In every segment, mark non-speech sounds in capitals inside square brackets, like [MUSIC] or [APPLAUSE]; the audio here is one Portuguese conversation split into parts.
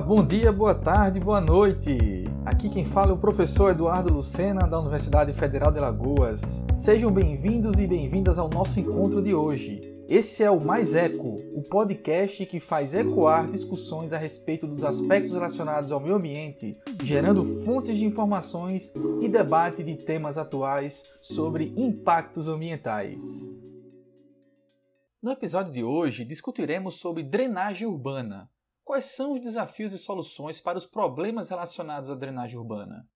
Bom dia, boa tarde, boa noite. Aqui quem fala é o professor Eduardo Lucena, da Universidade Federal de Alagoas. Sejam bem-vindos e bem-vindas ao nosso encontro de hoje. Esse é o Mais Eco, o podcast que faz ecoar discussões a respeito dos aspectos relacionados ao meio ambiente, gerando fontes de informações e debate de temas atuais sobre impactos ambientais. No episódio de hoje, discutiremos sobre drenagem urbana, Quais são os desafios e soluções para os problemas relacionados à drenagem urbana?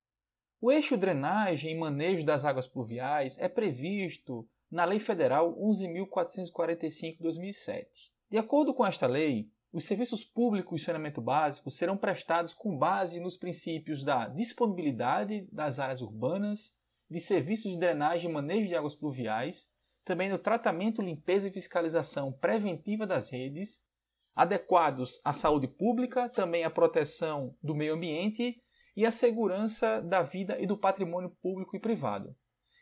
O eixo drenagem e manejo das águas pluviais é previsto na Lei Federal 11.445/2007. De acordo com esta lei, os serviços públicos de saneamento básico serão prestados com base nos princípios da disponibilidade das áreas urbanas, de serviços de drenagem e manejo de águas pluviais, também no tratamento, limpeza e fiscalização preventiva das redes adequados à saúde pública, também à proteção do meio ambiente e à segurança da vida e do patrimônio público e privado.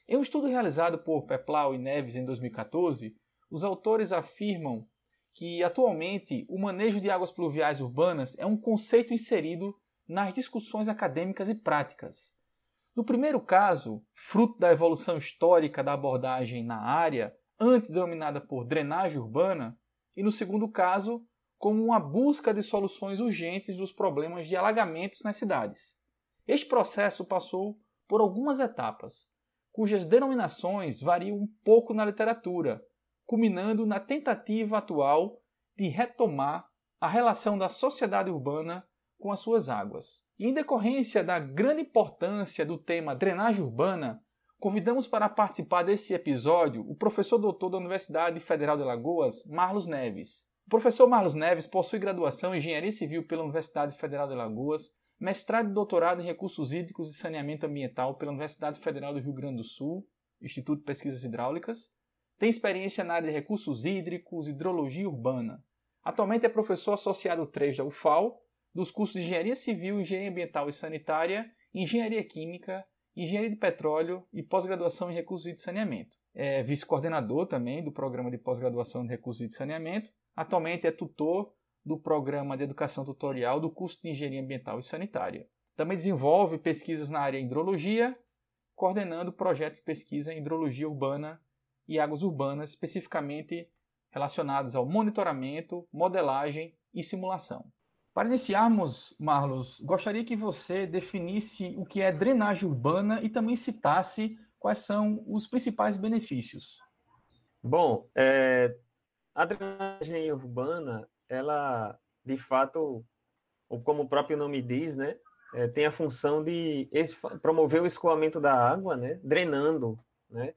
Em um estudo realizado por Peplau e Neves em 2014, os autores afirmam que atualmente o manejo de águas pluviais urbanas é um conceito inserido nas discussões acadêmicas e práticas. No primeiro caso, fruto da evolução histórica da abordagem na área, antes denominada por drenagem urbana, e no segundo caso, como uma busca de soluções urgentes dos problemas de alagamentos nas cidades. Este processo passou por algumas etapas, cujas denominações variam um pouco na literatura, culminando na tentativa atual de retomar a relação da sociedade urbana com as suas águas. Em decorrência da grande importância do tema drenagem urbana, convidamos para participar desse episódio o professor doutor da Universidade Federal de Alagoas, Marlos Neves. O professor Marlos Neves possui graduação em Engenharia Civil pela Universidade Federal de Alagoas, mestrado e doutorado em Recursos Hídricos e Saneamento Ambiental pela Universidade Federal do Rio Grande do Sul, Instituto de Pesquisas Hidráulicas. Tem experiência na área de recursos hídricos hidrologia urbana. Atualmente é professor associado 3 da UFAL, dos cursos de Engenharia Civil, Engenharia Ambiental e Sanitária, Engenharia Química, Engenharia de Petróleo e pós-graduação em Recursos e de Saneamento. É vice-coordenador também do Programa de Pós-Graduação em Recursos e de Saneamento Atualmente é tutor do programa de educação tutorial do curso de Engenharia Ambiental e Sanitária. Também desenvolve pesquisas na área de hidrologia, coordenando projetos de pesquisa em hidrologia urbana e águas urbanas, especificamente relacionadas ao monitoramento, modelagem e simulação. Para iniciarmos, Marlos, gostaria que você definisse o que é drenagem urbana e também citasse quais são os principais benefícios. Bom, é, a drenagem urbana, ela, de fato, como o próprio nome diz, né, é, tem a função de promover o escoamento da água, né, drenando, né.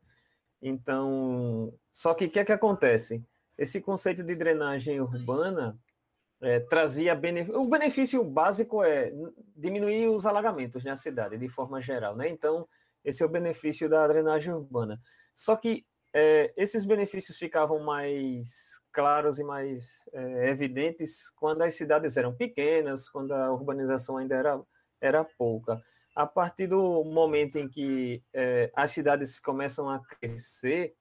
Então, só que o que é que acontece? Esse conceito de drenagem urbana é, trazia benefício. O benefício básico é diminuir os alagamentos na cidade, de forma geral, né? Então, esse é o benefício da drenagem urbana. Só que é, esses benefícios ficavam mais claros e mais é, evidentes quando as cidades eram pequenas, quando a urbanização ainda era, era pouca. A partir do momento em que é, as cidades começam a crescer,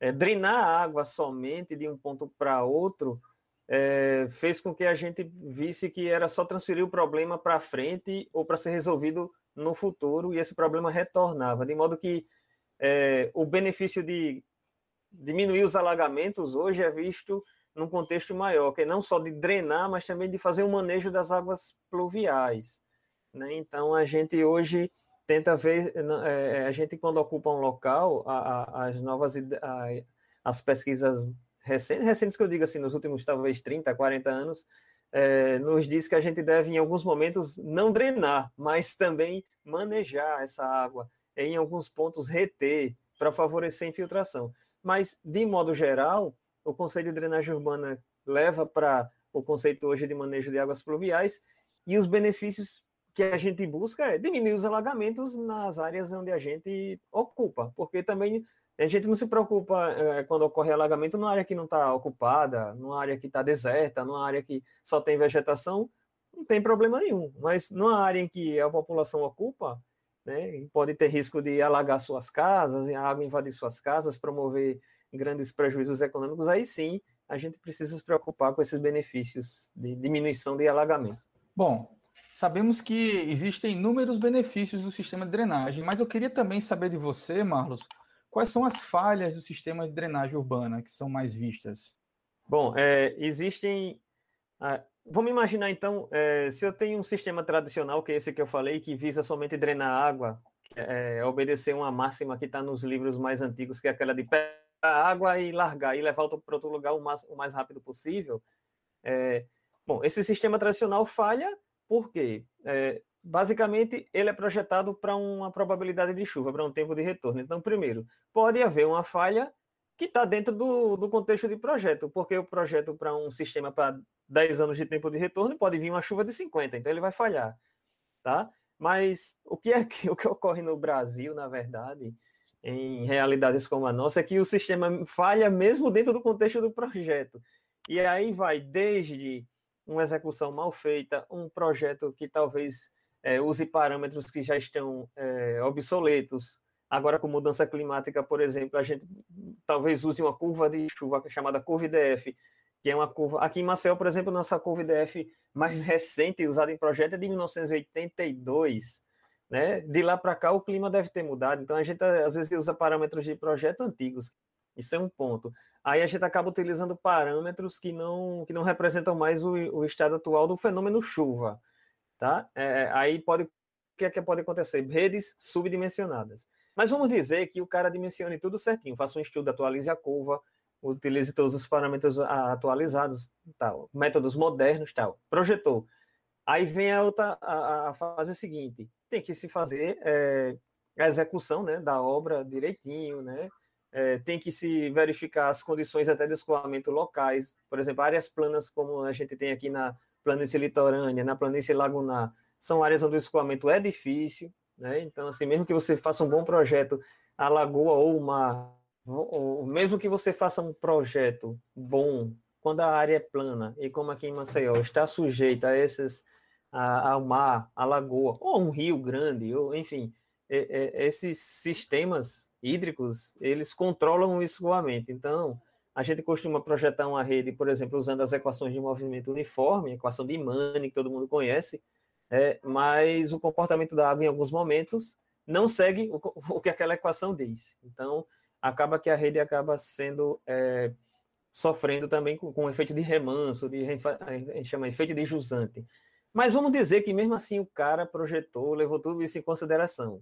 é, drenar a água somente de um ponto para outro é, fez com que a gente visse que era só transferir o problema para frente ou para ser resolvido no futuro e esse problema retornava, de modo que é, o benefício de diminuir os alagamentos hoje é visto num contexto maior, que é não só de drenar, mas também de fazer o um manejo das águas pluviais. Né? Então, a gente hoje tenta ver, é, é, a gente quando ocupa um local, a, a, as novas, a, as pesquisas recentes, recentes que eu digo assim, nos últimos talvez 30, 40 anos, é, nos diz que a gente deve, em alguns momentos, não drenar, mas também manejar essa água, em alguns pontos reter, para favorecer a infiltração. Mas, de modo geral, o conceito de drenagem urbana leva para o conceito hoje de manejo de águas pluviais e os benefícios que a gente busca é diminuir os alagamentos nas áreas onde a gente ocupa, porque também a gente não se preocupa é, quando ocorre alagamento numa área que não está ocupada, numa área que está deserta, numa área que só tem vegetação, não tem problema nenhum. Mas numa área em que a população ocupa, né? pode ter risco de alagar suas casas, a água invadir suas casas, promover grandes prejuízos econômicos, aí sim a gente precisa se preocupar com esses benefícios de diminuição de alagamento. Bom, sabemos que existem inúmeros benefícios do sistema de drenagem, mas eu queria também saber de você, Marlos, quais são as falhas do sistema de drenagem urbana que são mais vistas? Bom, é, existem. Vamos imaginar então, é, se eu tenho um sistema tradicional, que é esse que eu falei, que visa somente drenar água, é, obedecer uma máxima que está nos livros mais antigos, que é aquela de pegar água e largar e levar para outro lugar o mais, o mais rápido possível. É, bom, esse sistema tradicional falha porque, é, basicamente, ele é projetado para uma probabilidade de chuva, para um tempo de retorno. Então, primeiro, pode haver uma falha que está dentro do, do contexto de projeto, porque o projeto para um sistema para 10 anos de tempo de retorno pode vir uma chuva de 50, então ele vai falhar, tá? Mas o que é que, [LAUGHS] o que ocorre no Brasil, na verdade, em realidades como a nossa, é que o sistema falha mesmo dentro do contexto do projeto. E aí vai desde uma execução mal feita, um projeto que talvez é, use parâmetros que já estão é, obsoletos, Agora, com mudança climática, por exemplo, a gente talvez use uma curva de chuva chamada curva IDF, que é uma curva. Aqui em Maceió, por exemplo, nossa curva IDF mais recente, usada em projeto, é de 1982. Né? De lá para cá, o clima deve ter mudado. Então, a gente às vezes usa parâmetros de projeto antigos. Isso é um ponto. Aí a gente acaba utilizando parâmetros que não, que não representam mais o, o estado atual do fenômeno chuva. Tá? É, aí pode, o que, é que pode acontecer? Redes subdimensionadas. Mas vamos dizer que o cara dimensione tudo certinho, faça um estudo, atualize a curva, utilize todos os parâmetros atualizados, tal, métodos modernos, tal. Projetou. Aí vem a outra a, a fase seguinte, tem que se fazer é, a execução, né, da obra direitinho, né? É, tem que se verificar as condições até de escoamento locais, por exemplo, áreas planas como a gente tem aqui na planície litorânea, na planície lagunar, são áreas onde o escoamento é difícil, né? Então, assim, mesmo que você faça um bom projeto, a lagoa ou o mar, mesmo que você faça um projeto bom, quando a área é plana, e como aqui em Maceió está sujeita a esses, a, ao mar, à lagoa, ou um rio grande, ou enfim, é, é, esses sistemas hídricos, eles controlam o escoamento. Então, a gente costuma projetar uma rede, por exemplo, usando as equações de movimento uniforme, a equação de Manning, que todo mundo conhece, é, mas o comportamento da água em alguns momentos não segue o, [LAUGHS] o, que aquela equação diz. Então, acaba que a rede acaba sendo é, sofrendo também com, com efeito de remanso, de, a gente chama efeito de jusante. Mas vamos dizer que mesmo assim o cara projetou, levou tudo isso em consideração.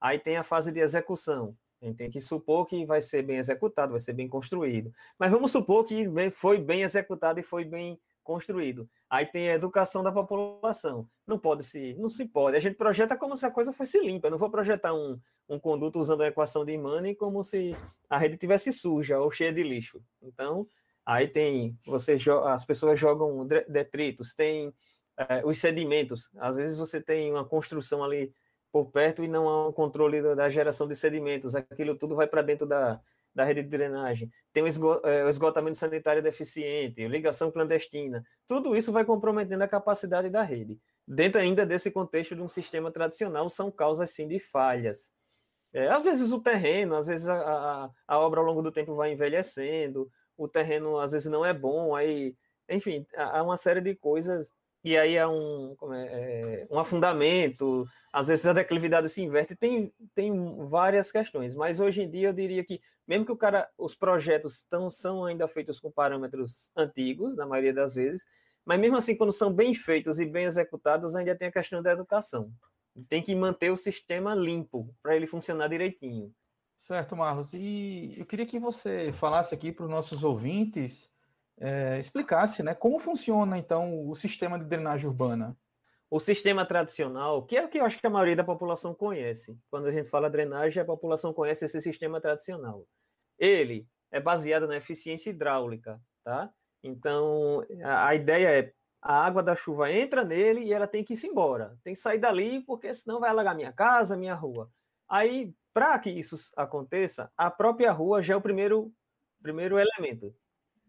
Aí tem a fase de execução. A gente tem que supor que vai ser bem executado, vai ser bem construído. Mas vamos supor que foi bem executado e foi bem construído. Aí tem a educação da população. Não pode se, não se pode. A gente projeta como se a coisa fosse limpa. Eu não vou projetar um, um conduto usando a equação de Manning como se a rede tivesse suja ou cheia de lixo. Então, aí tem, você as pessoas jogam detritos, tem é, os sedimentos. Às vezes você tem uma construção ali por perto e não há um controle da geração de sedimentos. Aquilo tudo vai para dentro da, da rede de drenagem, tem é, o esgotamento sanitário deficiente, ligação clandestina, tudo isso vai comprometendo a capacidade da rede. Dentro ainda desse contexto de um sistema tradicional, são causas sim de falhas. É, às vezes o terreno, às vezes a, a, a, obra ao longo do tempo vai envelhecendo, o terreno às vezes não é bom, aí, enfim, há uma série de coisas e aí há um, é, é, um afundamento, às vezes a declividade se inverte, tem, tem várias questões, mas hoje em dia eu diria que, mesmo que o cara, os projetos tão, são ainda feitos com parâmetros antigos, na maioria das vezes, mas mesmo assim, quando são bem feitos e bem executados, ainda tem a questão da educação. Tem que manter o sistema limpo para ele funcionar direitinho. Certo, Marlos. E eu queria que você falasse aqui para os nossos ouvintes é, explicasse né, como funciona, então, o sistema de drenagem urbana. O sistema tradicional, que é o que eu acho que a maioria da população conhece. Quando a gente fala drenagem, a população conhece esse sistema tradicional. Ele é baseado na eficiência hidráulica, tá? Então, a, a ideia é a água da chuva entra nele e ela tem que ir embora. Tem que sair dali, porque senão vai alagar minha casa, minha rua. Aí, para que isso aconteça, a própria rua já é o primeiro, primeiro elemento.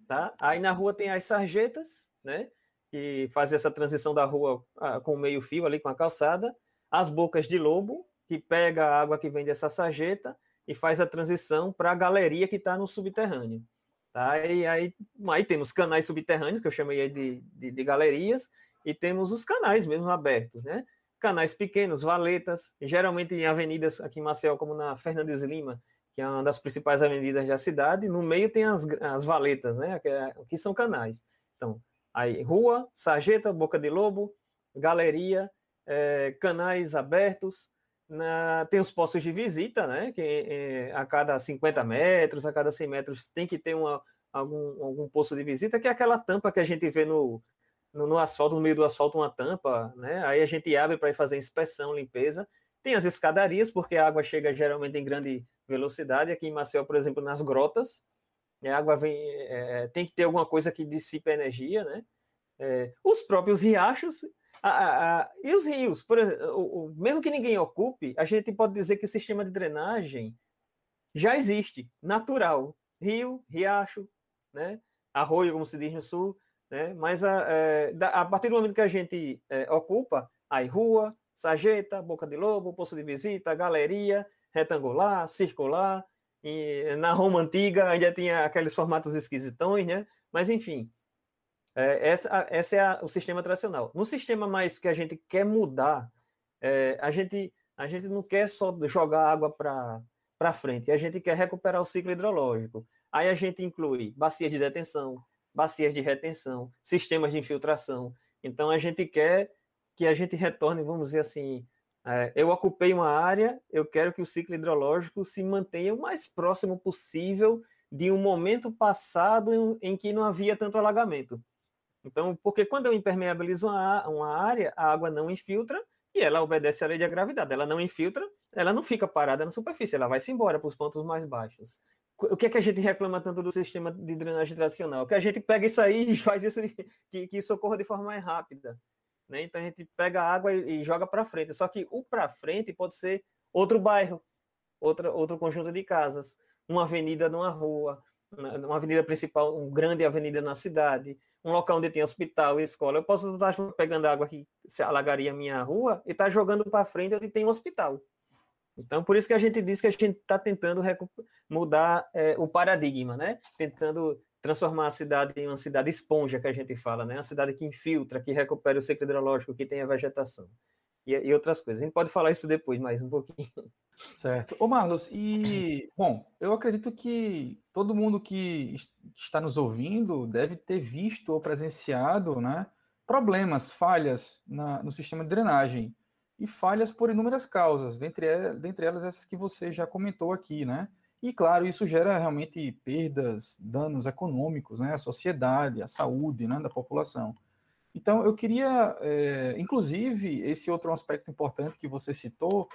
Tá? Aí na rua tem as sarjetas, né? Que fazem essa transição da rua ah, com o meio fio ali com a calçada, as bocas de lobo, que pega a água que vem dessa sarjeta e faz a transição para a galeria que está no subterrâneo. Tá? E aí, aí temos canais subterrâneos, que eu chamei de, de, de galerias, e temos os canais mesmo abertos, né? Canais pequenos, valetas, geralmente em avenidas aqui em Maceió, como na Fernandes Lima, que é uma das principais avenidas da cidade, no meio tem as, as valetas, né? Que, é, que são canais. Então, aí, rua, sarjeta, boca de lobo, galeria, é, canais abertos, na, tem os postos de visita, né? Que é, a cada 50 metros, a cada 100 metros tem que ter uma, algum, algum posto de visita, que é aquela tampa que a gente vê no, no, no asfalto, no meio do asfalto, uma tampa, né? Aí a gente abre para fazer inspeção, limpeza. Tem as escadarias, porque a água chega geralmente em grande velocidade. Aqui em Maceió, por exemplo, nas grotas, a água vem, é, tem que ter alguma coisa que dissipe energia, né? É, os próprios riachos a, a, a, e os rios, por exemplo, o, o, mesmo que ninguém ocupe, a gente pode dizer que o sistema de drenagem já existe, natural. Rio, riacho, né? arroio, como se diz no sul, né? mas a, a partir do momento que a gente é, ocupa, aí rua, sarjeta, boca de lobo, poço de visita, galeria, retangular, circular, e na Roma antiga ainda tinha aqueles formatos esquisitões, né? Mas enfim, é, essa, essa é a, o sistema tradicional. No sistema mais que a gente quer mudar, é, a, gente, a gente não quer só jogar água para frente, a gente quer recuperar o ciclo hidrológico. Aí a gente inclui bacias de detenção, bacias de retenção, sistemas de infiltração. Então a gente quer que a gente retorne, vamos dizer assim, é, eu ocupei uma área, eu quero que o ciclo hidrológico se mantenha o mais próximo possível de um momento passado em, em que não havia tanto alagamento. Então, porque quando eu impermeabilizo uma, uma área, a água não infiltra e ela obedece à lei da gravidade. Ela não infiltra, ela não fica parada na superfície, ela vai se embora para os pontos mais baixos o que é que a gente reclama tanto do sistema de drenagem tradicional? Que a gente pega isso aí e [LAUGHS] faz isso de, que, que socorra de forma mais rápida. Né? Então a gente pega a água e, e joga para frente. Só que o para frente pode ser outro bairro, outra, outro conjunto de casas, uma avenida numa rua, uma avenida principal, uma grande avenida na cidade, um local onde tem hospital e escola. Eu posso estar pegando água que se alagaria a minha rua e estar tá jogando para frente onde tem um hospital. Então, por isso que a gente diz que a gente está tentando mudar é, o paradigma, né? Tentando transformar a cidade em uma cidade esponja, que a gente fala, né? Uma cidade que infiltra, que recupera o ciclo hidrológico, que tem a vegetação. E, e outras coisas. A gente pode falar isso depois, mais um pouquinho. Certo. Ô, Marlos, e, [CLEARS THROAT] bom, eu acredito que todo mundo que está nos ouvindo deve ter visto ou presenciado, né? Problemas, falhas na, no sistema de drenagem e falhas por inúmeras causas, dentre, dentre elas essas que você já comentou aqui, né? E claro, isso gera realmente perdas, danos econômicos, né? À sociedade, à saúde, né? Da população. Então, eu queria, é, inclusive, esse outro aspecto importante que você citou,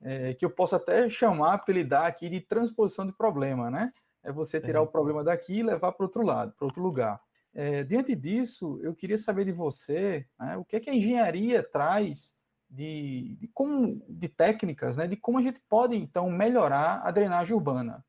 é, que eu posso até chamar, apelidar aqui de transposição de problema, né? É você tirar é. o problema daqui e levar para outro lado, para outro lugar. É, diante disso, eu queria saber de você né, o que, é que a engenharia traz de, de, como, de técnicas, né, de como a gente pode, então, melhorar a drenagem urbana.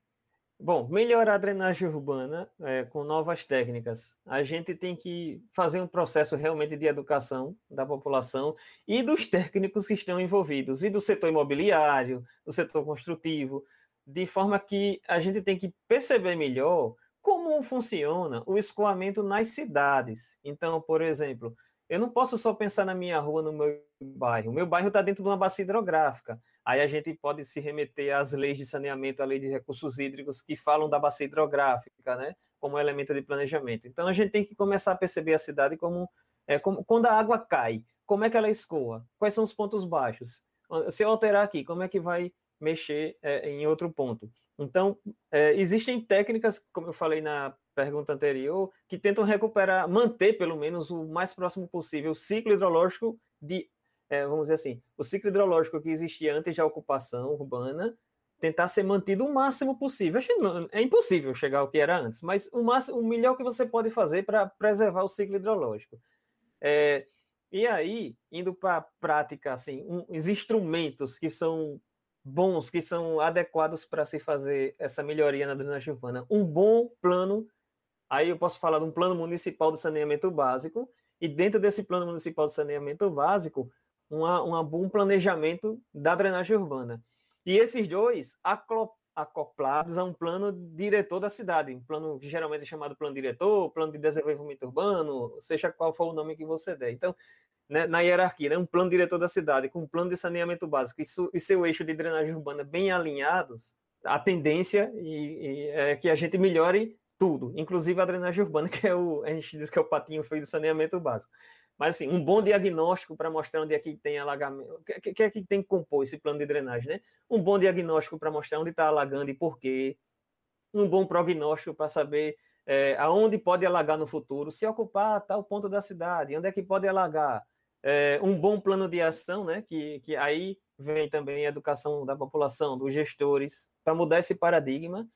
Bom, melhorar a drenagem urbana é, com novas técnicas. A gente tem que fazer um processo realmente de educação da população e dos técnicos que estão envolvidos, e do setor imobiliário, do setor construtivo, de forma que a gente tem que perceber melhor como funciona o escoamento nas cidades. Então, por exemplo, eu não posso só pensar na minha rua, no meu bairro. O meu bairro está dentro de uma bacia hidrográfica. Aí a gente pode se remeter às leis de saneamento, à lei de recursos hídricos, que falam da bacia hidrográfica, né? Como elemento de planejamento. Então a gente tem que começar a perceber a cidade como, é, como quando a água cai, como é que ela escoa? Quais são os pontos baixos? Se eu alterar aqui, como é que vai mexer é, em outro ponto? Então, é, existem técnicas, como eu falei na pergunta anterior, que tentam recuperar, manter pelo menos o mais próximo possível o ciclo hidrológico de, é, vamos dizer assim, o ciclo hidrológico que existia antes da ocupação urbana, tentar ser mantido o máximo possível. É impossível chegar ao que era antes, mas o, máximo, o melhor que você pode fazer para preservar o ciclo hidrológico. É, e aí, indo para a prática, assim, um, os instrumentos que são bons, que são adequados para se fazer essa melhoria na drenagem urbana. Um bom plano Aí eu posso falar de um plano municipal de saneamento básico, e dentro desse plano municipal de saneamento básico, uma, uma, um planejamento da drenagem urbana. E esses dois acoplados a um plano diretor da cidade, um plano que geralmente é chamado plano diretor, plano de desenvolvimento urbano, seja qual for o nome que você der. Então, né, na hierarquia, né, um plano diretor da cidade com um plano de saneamento básico isso, e seu eixo de drenagem urbana bem alinhados, a tendência e, e é que a gente melhore tudo, inclusive a drenagem urbana, [LAUGHS] que é o a gente diz que é o patinho feio do saneamento básico. Mas assim, um bom diagnóstico para mostrar onde é que tem alagamento, o que, é que tem que compor esse plano de drenagem, né? Um bom diagnóstico para mostrar onde está alagando e por quê. Um bom prognóstico para saber é, aonde pode alagar no futuro, se ocupar tal ponto da cidade, onde é que pode alagar. É, um bom plano de ação, né? Que, que aí vem também a educação da população, dos gestores, para mudar esse paradigma.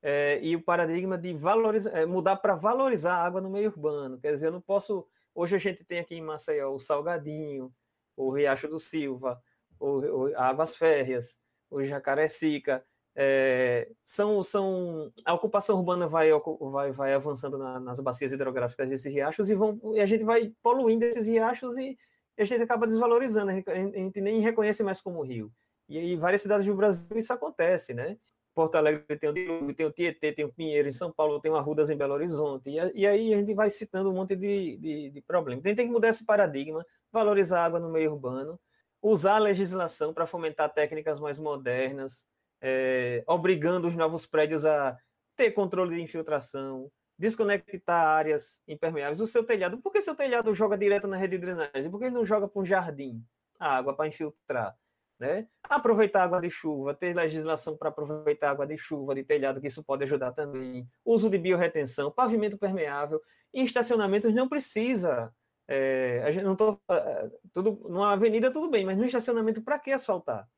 É, e o paradigma de valorizar, é, mudar para valorizar a água no meio urbano. Quer dizer, eu não posso Hoje a gente tem aqui em Maceió o Salgadinho, o Riacho do Silva, o, o Águas Férreas, o Jacarecica. É, são, são, a ocupação urbana vai, vai, vai avançando na, nas bacias hidrográficas desses riachos e, vão, e a gente vai poluindo esses riachos e a gente acaba desvalorizando, a gente, a gente nem reconhece mais como rio. E em várias cidades do Brasil isso acontece, né? Porto Alegre tem o Dilúvio, tem o Tietê, tem o Pinheiro, em São Paulo tem o Arrudas em Belo Horizonte, e, e aí a gente vai citando um monte de, de, de problemas. Tem que mudar esse paradigma, valorizar a água no meio urbano, usar a legislação para fomentar técnicas mais modernas, é, obrigando os novos prédios a ter controle de infiltração, desconectar áreas impermeáveis. O seu telhado, por que seu telhado joga direto na rede de drenagem? Por que ele não joga para um jardim a água para infiltrar? Né? Aproveitar água de chuva, ter legislação para aproveitar água de chuva, de telhado, que isso pode ajudar também. Uso de biorretenção, pavimento permeável. Em estacionamentos não precisa. É, a gente não tô, é, tudo, numa avenida tudo bem, mas no estacionamento, para que asfaltar?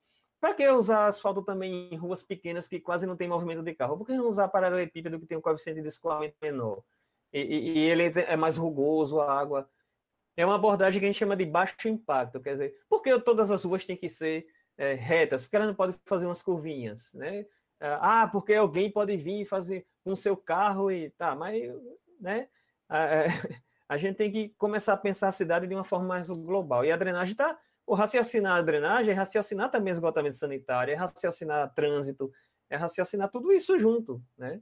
Para que usar asfalto também em ruas pequenas que quase não tem movimento de carro? Por que não usar paralelepípedo que tem um coeficiente de escoamento menor? E, e, e ele é mais rugoso, a água é uma abordagem que a gente chama de baixo impacto, quer dizer, por que todas as ruas têm que ser é, retas? Porque elas não podem fazer umas curvinhas, né? Ah, porque alguém pode vir e fazer com seu carro e tá, mas, né? A, [LAUGHS] a gente tem que começar a pensar a cidade de uma forma mais global. E a drenagem está o raciocinar a drenagem é raciocinar também esgotamento sanitário, é raciocinar trânsito, é raciocinar tudo isso junto, né?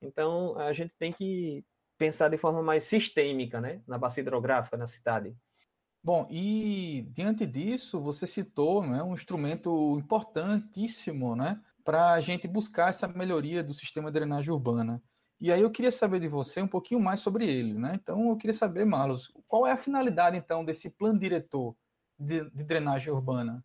Então, a gente tem que pensar de forma mais sistêmica, né, na bacia hidrográfica, na cidade. Bom, e diante disso, você citou né, um instrumento importantíssimo né, para a gente buscar essa melhoria do sistema de drenagem urbana. E aí eu queria saber de você um pouquinho mais sobre ele. Né? Então, eu queria saber, Marlos, qual é a finalidade, então, desse plano diretor de, de drenagem urbana?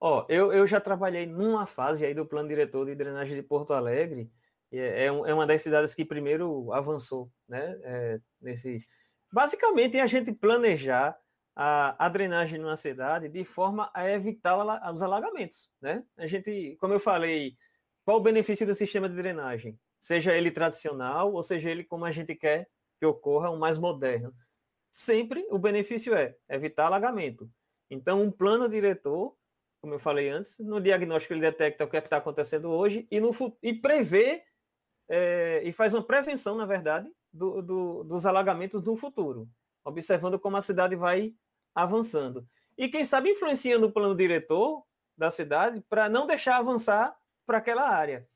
Ó, eu, eu já trabalhei numa fase aí do plano diretor de drenagem de Porto Alegre, é, é, é uma das cidades que primeiro avançou, né? É, nesse... Basicamente, é a gente planejar a, a, drenagem numa cidade de forma a evitar os alagamentos, né? A gente, como eu falei, qual o benefício do sistema de drenagem? Seja ele tradicional ou seja ele como a gente quer que ocorra, um mais moderno. Sempre o benefício é evitar alagamento. Então, um plano diretor, como eu falei antes, no diagnóstico ele detecta o que é está acontecendo hoje e, no, e prevê é, e faz uma prevenção, na verdade, do, do, dos alagamentos do futuro, observando como a cidade vai avançando. E quem sabe influenciando o plano diretor da cidade para não deixar avançar para aquela área.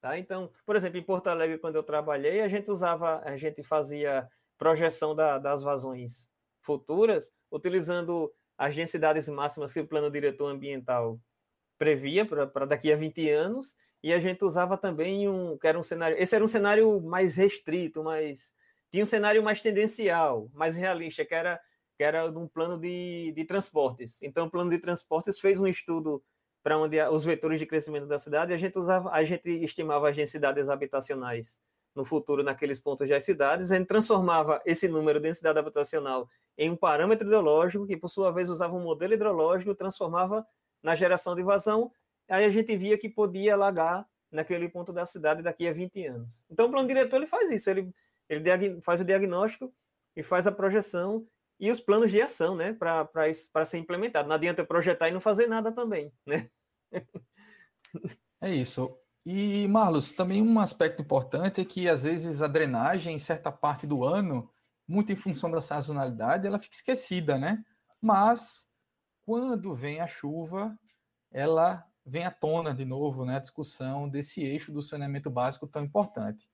Tá? Então, por exemplo, em Porto Alegre, quando eu trabalhei, a gente usava, a gente fazia projeção da, das vazões futuras, utilizando as densidades máximas que o plano diretor ambiental previa para daqui a 20 anos, e a gente usava também um, que era um cenário, esse era um cenário mais restrito, mais tinha um cenário mais tendencial, mais realista, que era que era um plano de, de transportes. Então, o plano de transportes fez um estudo para onde os vetores de crescimento da cidade, a gente usava, a gente estimava as densidades habitacionais no futuro naqueles pontos das cidades, a gente transformava esse número de densidade habitacional em um parâmetro hidrológico, que por sua vez usava um modelo hidrológico, transformava na geração de vazão aí a gente via que podia alagar naquele ponto da cidade daqui a 20 anos. Então o plano diretor ele faz isso, ele, ele faz o diagnóstico e faz a projeção e os planos de ação, né, para ser implementado. Não adianta projetar e não fazer nada também, né? É isso. E, Marlos, também um aspecto importante é que, às vezes, a drenagem, em certa parte do ano, muito em função da sazonalidade, ela fica esquecida, né? Mas, quando vem a chuva, ela vem à tona de novo né, a discussão desse eixo do saneamento básico tão importante.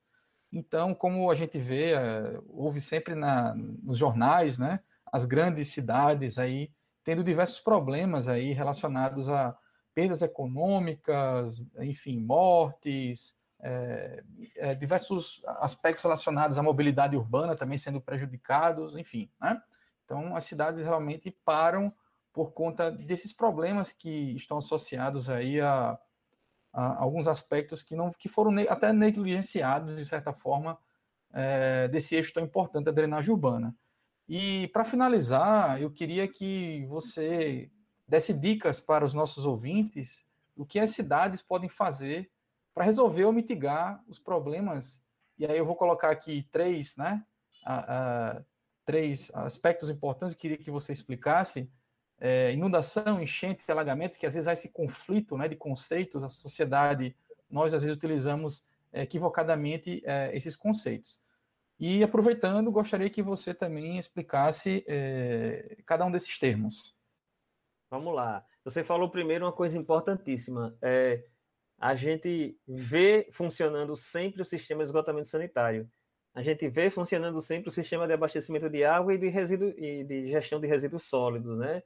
Então, como a gente vê, é, houve sempre na, nos jornais, né, as grandes cidades aí tendo diversos problemas aí relacionados a perdas econômicas, enfim, mortes, é, é, diversos aspectos relacionados à mobilidade urbana também sendo prejudicados, enfim, né? Então, as cidades realmente param por conta desses problemas que estão associados aí a, a alguns aspectos que não que foram até negligenciados de certa forma é, desse eixo tão importante da drenagem urbana. E para finalizar, eu queria que você desse dicas para os nossos ouvintes do que as cidades podem fazer para resolver ou mitigar os problemas. E aí eu vou colocar aqui três, né? três aspectos importantes que queria que você explicasse é, inundação, enchente, alagamento, que às vezes há esse conflito né, de conceitos, a sociedade, nós às vezes utilizamos é, equivocadamente é, esses conceitos. E aproveitando, gostaria que você também explicasse é, cada um desses termos. Vamos lá. Você falou primeiro uma coisa importantíssima. É, a gente vê funcionando sempre o sistema de esgotamento sanitário. A gente vê funcionando sempre o sistema de abastecimento de água e de, resíduo, e de gestão de resíduos sólidos, né?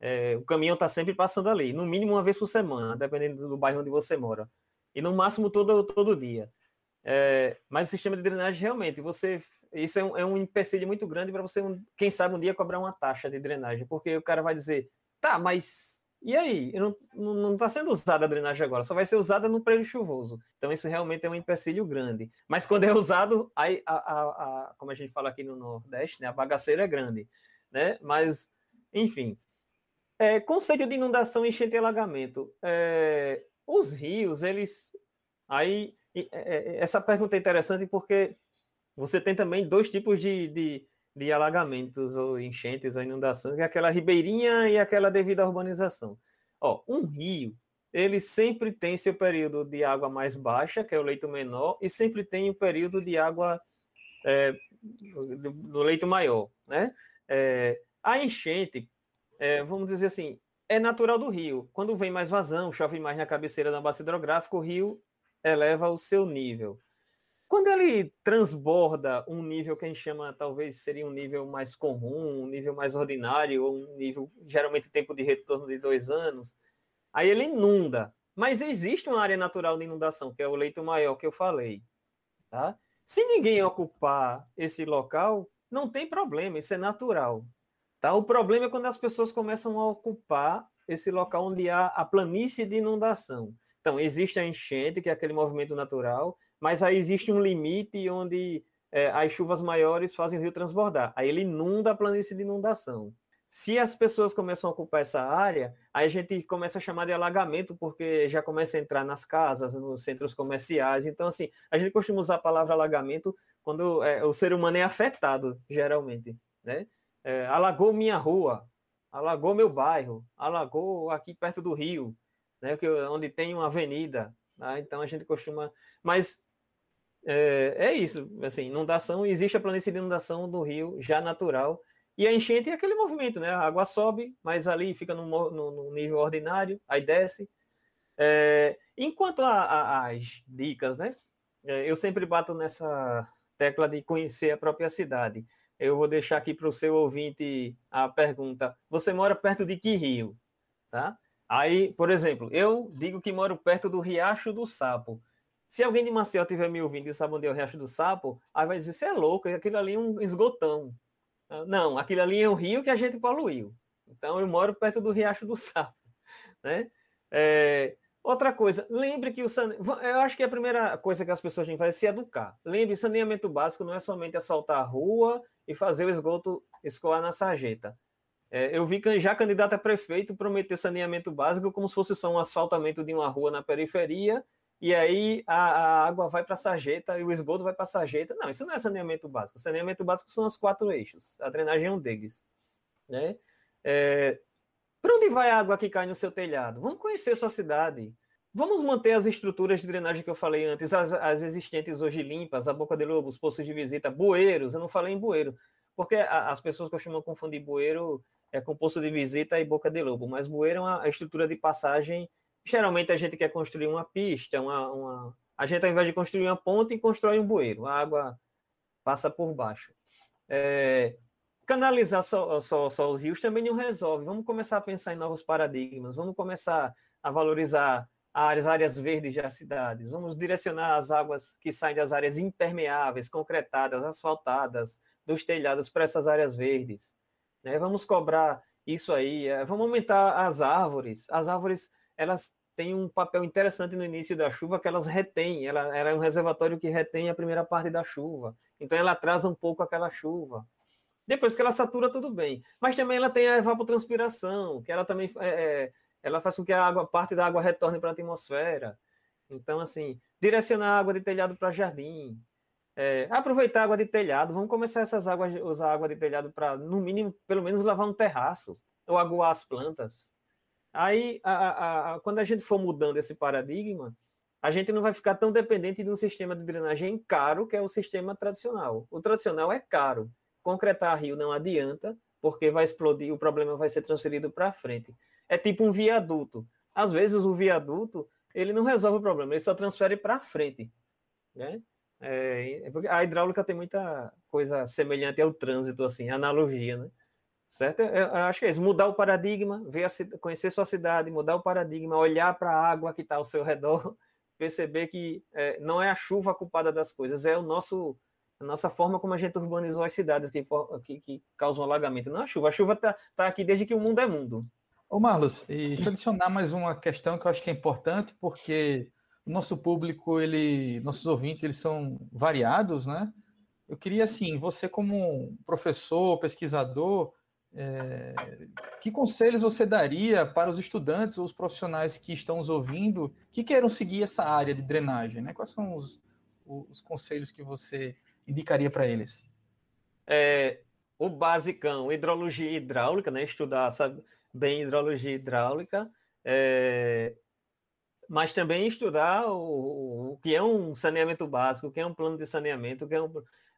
É, o caminhão está sempre passando ali, no mínimo uma vez por semana, dependendo do bairro onde você mora. E no máximo todo, todo dia. É, mas o sistema de drenagem, realmente, você. Isso é um, é um empecilho muito grande para você, quem sabe, um dia cobrar uma taxa de drenagem, porque o cara vai dizer, tá, mas e aí? Não está sendo usada a drenagem agora, só vai ser usada no período chuvoso. Então, isso realmente é um empecilho grande. Mas quando é usado, aí, a, a, a, como a gente fala aqui no Nordeste, né, a bagaceira é grande. Né? Mas, enfim, é, conceito de inundação, enchente e alagamento. É, os rios, eles. Aí, é, é, essa pergunta é interessante porque você tem também dois tipos de, de, de alagamentos, ou enchentes, ou inundações, que é aquela ribeirinha e aquela devido à urbanização. Ó, um rio, ele sempre tem seu período de água mais baixa, que é o leito menor, e sempre tem o período de água é, do, do, leito maior, né? A enchente, é, vamos dizer assim, é natural do rio. Quando vem mais vazão, chove mais na cabeceira da bacia hidrográfica, o rio eleva o seu nível. Quando ele transborda um nível que a gente chama, talvez seria um nível mais comum, um nível mais ordinário, ou um nível, geralmente, tempo de retorno de dois anos, aí ele inunda. Mas existe uma área natural de inundação, que é o leito maior que eu falei. Tá? Se ninguém ocupar esse local, não tem problema, isso é natural. Tá? O problema é quando as pessoas começam a ocupar esse local onde há a planície de inundação. Então, existe a enchente, que é aquele movimento natural, mas aí existe um limite onde é, as chuvas maiores fazem o rio transbordar. Aí ele inunda a planície de inundação. Se as pessoas começam a ocupar essa área, aí a gente começa a chamar de alagamento, porque já começa a entrar nas casas, nos centros comerciais. Então, assim, a gente costuma usar a palavra alagamento quando é, o ser humano é afetado, geralmente, né? É, alagou minha rua, alagou meu bairro, alagou aqui perto do rio, né, que, onde tem uma avenida. Né, então a gente costuma. Mas é, é, isso, assim, inundação, existe a planície de inundação do rio já natural. E a enchente é aquele movimento, né? A água sobe, mas ali fica no, no, no nível ordinário, aí desce. É, enquanto às dicas, né? É, eu sempre bato nessa tecla de conhecer a própria cidade eu vou deixar aqui para o seu ouvinte a pergunta: você mora perto de que rio? Tá? Aí, por exemplo, eu digo que moro perto do Riacho do Sapo. Se alguém de Maceió estiver me ouvindo e sabe onde é o Riacho do Sapo, aí vai dizer: você é louco, aquilo ali é um esgotão. Ah, não, aquilo ali é um rio que a gente poluiu. Então, eu moro perto do Riacho do Sapo. Né? É, Outra coisa, lembre que o saneamento. Eu acho que a primeira coisa que as pessoas têm que fazer é se educar. Lembre, saneamento básico não é somente assaltar a rua e fazer o esgoto escoar na sarjeta. É, eu vi já candidato a prefeito prometer saneamento básico como se fosse só um asfaltamento de uma rua na periferia, e aí a, a água vai para a sarjeta e o esgoto vai para a sarjeta. Não, isso não é saneamento básico. Saneamento básico são os quatro eixos. A drenagem é um deles. Né? É, para onde vai a água que cai no seu telhado? Vamos conhecer sua cidade. Vamos manter as estruturas de drenagem que eu falei antes, as, as existentes hoje limpas, a boca de lobo, os postos de visita, bueiros. Eu não falei em bueiro, porque a, as pessoas costumam confundir bueiro é, com posto de visita e boca de lobo, mas bueiro é uma estrutura de passagem Geralmente a gente quer construir uma pista, uma, uma... a gente ao invés de construir uma ponte, constrói um bueiro, a água passa por baixo. É... Canalizar só, só, só os rios também não resolve. Vamos começar a pensar em novos paradigmas, vamos começar a valorizar as áreas verdes das cidades, vamos direcionar as águas que saem das áreas impermeáveis, concretadas, asfaltadas, dos telhados para essas áreas verdes. Né? Vamos cobrar isso aí, é, vamos aumentar as árvores. As árvores, elas têm um papel interessante no início da chuva, que elas retêm, ela, ela é um reservatório que retém a primeira parte da chuva. Então ela atrasa um pouco aquela chuva. Depois que ela satura, tudo bem. Mas também ela tem a evapotranspiração, que ela também é, é ela faz com que a água, parte da água retorne para a atmosfera. Então, assim, direcionar água de telhado para jardim, é, aproveitar água de telhado, vamos começar essas águas, usar água de telhado para, no mínimo, pelo menos lavar um terraço, ou aguar as plantas. Aí, a, a, a, quando a gente for mudando esse paradigma, a gente não vai ficar tão dependente de um sistema de drenagem caro, que é o sistema tradicional. O tradicional é caro. Concretar rio não adianta, porque vai explodir, o problema vai ser transferido para frente. É tipo um viaduto. Às vezes o viaduto ele não resolve o problema, ele só transfere para frente. Né? É, é a hidráulica tem muita coisa semelhante ao trânsito, assim, analogia, né? Certo? Eu acho que é isso. Mudar o paradigma, ver a, conhecer sua cidade, mudar o paradigma, olhar para a água que está ao seu [LAUGHS] redor, perceber que é, não é a chuva a culpada das coisas, é o nosso a nossa forma como a gente urbanizou as cidades que, que, que causam alagamento. Não é a chuva. A chuva está tá aqui desde que o mundo é mundo. Ô Marlos, e deixa eu adicionar mais uma questão que eu acho que é importante, porque o nosso público, ele, nossos ouvintes, eles são variados, né? Eu queria, assim, você como professor, pesquisador, é, que conselhos você daria para os estudantes ou os profissionais que estão nos ouvindo que queiram seguir essa área de drenagem, né? Quais são os, os conselhos que você indicaria para eles? É, o basicão, hidrologia hidráulica, né? Estudar, sabe, bem hidrologia hidráulica, é, mas também estudar o, o, que é um saneamento básico, o que é um plano de saneamento, o que é um,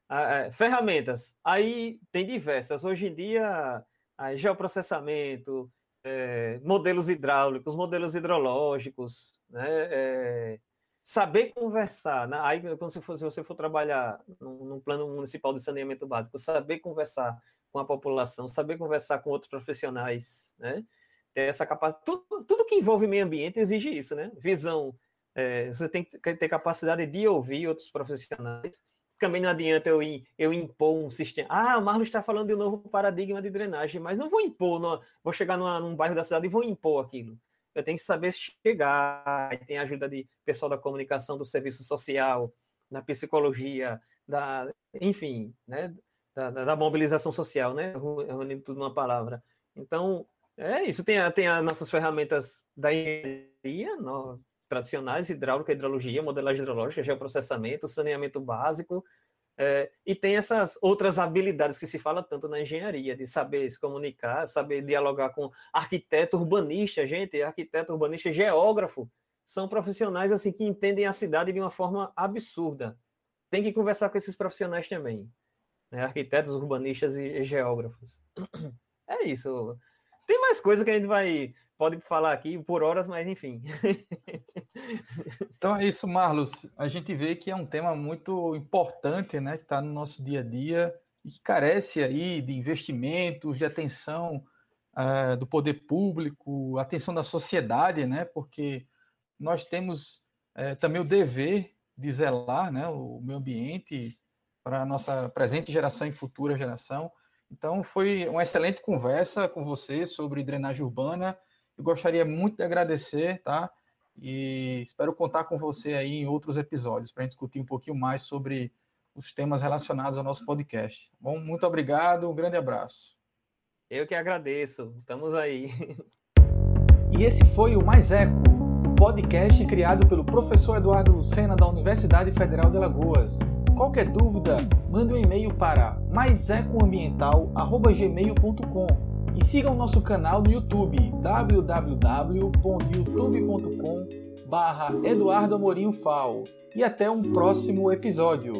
a, a, ferramentas. Aí tem diversas. Hoje em dia, a, geoprocessamento, é, modelos hidráulicos, modelos hidrológicos, né? É, saber conversar. Né? Aí, quando você for, se você for trabalhar num, plano municipal de saneamento básico, saber conversar com a população, saber conversar com outros profissionais, né? Ter essa capacidade. Tudo, tudo que envolve meio ambiente exige isso, né? Visão. É, você tem que ter capacidade de ouvir outros profissionais. Também não adianta eu, eu impor um sistema. Ah, o Marlon está falando de um novo paradigma de drenagem, mas não vou impor, não, vou chegar numa, num bairro da cidade e vou impor aquilo. Eu tenho que saber chegar. Tem a ajuda de pessoal da comunicação, do serviço social, da psicologia, da, enfim, né, da, da, mobilização social, né? Reunindo tudo numa palavra. Então, é isso. Tem, a, tem as nossas ferramentas da engenharia no, tradicionais, hidráulica, hidrologia, modelagem hidrológica, geoprocessamento, saneamento básico, é, e tem essas outras habilidades que se fala tanto na engenharia, de saber se comunicar, saber dialogar com arquiteto urbanista, gente, arquiteto urbanista, geógrafo, são profissionais assim que entendem a cidade de uma forma absurda. Tem que conversar com esses profissionais também né? arquitetos, urbanistas e, e, geógrafos. É isso. Tem mais coisa que a gente vai pode falar aqui por horas, mas enfim. então é isso, Marlos. A gente vê que é um tema muito importante, né, que está no nosso dia a dia e que carece aí de investimentos, de atenção uh, do poder público, atenção da sociedade, né, porque nós temos uh, também o dever de zelar, né, o meio ambiente para a nossa presente geração e futura geração. Então, foi uma excelente conversa com você sobre drenagem urbana. Eu gostaria muito de agradecer, tá? E espero contar com você aí em outros episódios para a gente discutir um pouquinho mais sobre os temas relacionados ao nosso podcast. Bom, muito obrigado, um grande abraço. Eu que agradeço, estamos aí. E esse foi o Mais Eco, podcast criado pelo professor Eduardo Lucena da Universidade Federal de Alagoas. Qualquer dúvida, mande um e-mail para maisecoambiental@gmail.com e siga o nosso canal no YouTube www.youtube.com/eduardo Amorim E até um próximo episódio.